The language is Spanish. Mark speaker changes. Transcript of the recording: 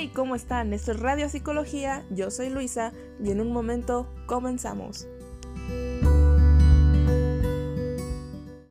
Speaker 1: Hey, ¿cómo están? Esto es Radio Psicología, yo soy Luisa y en un momento comenzamos.